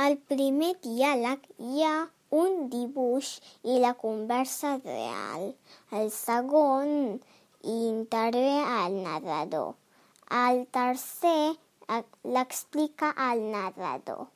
Al primer diàleg hi ha un dibuix i la conversa real. Al segon hi intervé el eh, narrador. Al tercer l'explica el narrador.